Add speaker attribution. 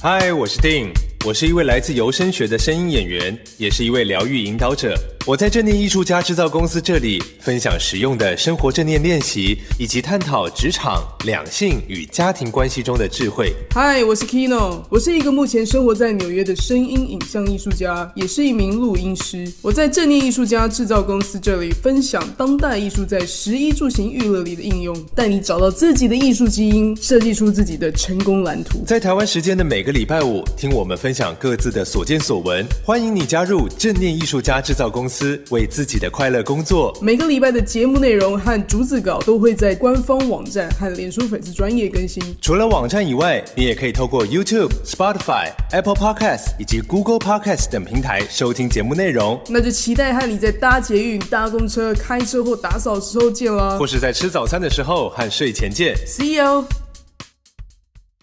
Speaker 1: 嗨，我是 Ding 我是一位来自游声学的声音演员，也是一位疗愈引导者。我在正念艺术家制造公司这里分享实用的生活正念练习，以及探讨职场、两性与家庭关系中的智慧。
Speaker 2: 嗨，我是 Kino，我是一个目前生活在纽约的声音影像艺术家，也是一名录音师。我在正念艺术家制造公司这里分享当代艺术在食衣住行娱乐里的应用，带你找到自己的艺术基因，设计出自己的成功蓝图。
Speaker 1: 在台湾时间的每个礼拜五，听我们分享各自的所见所闻。欢迎你加入正念艺术家制造公司。为自己的快乐工作。
Speaker 2: 每个礼拜的节目内容和逐字稿都会在官方网站和脸书粉丝专业更新。
Speaker 1: 除了网站以外，你也可以透过 YouTube、Spotify、Apple Podcasts 以及 Google Podcasts 等平台收听节目内容。
Speaker 2: 那就期待和你在搭捷运、搭公车、开车或打扫时候见啦，
Speaker 1: 或是在吃早餐的时候和睡前见。
Speaker 2: See you。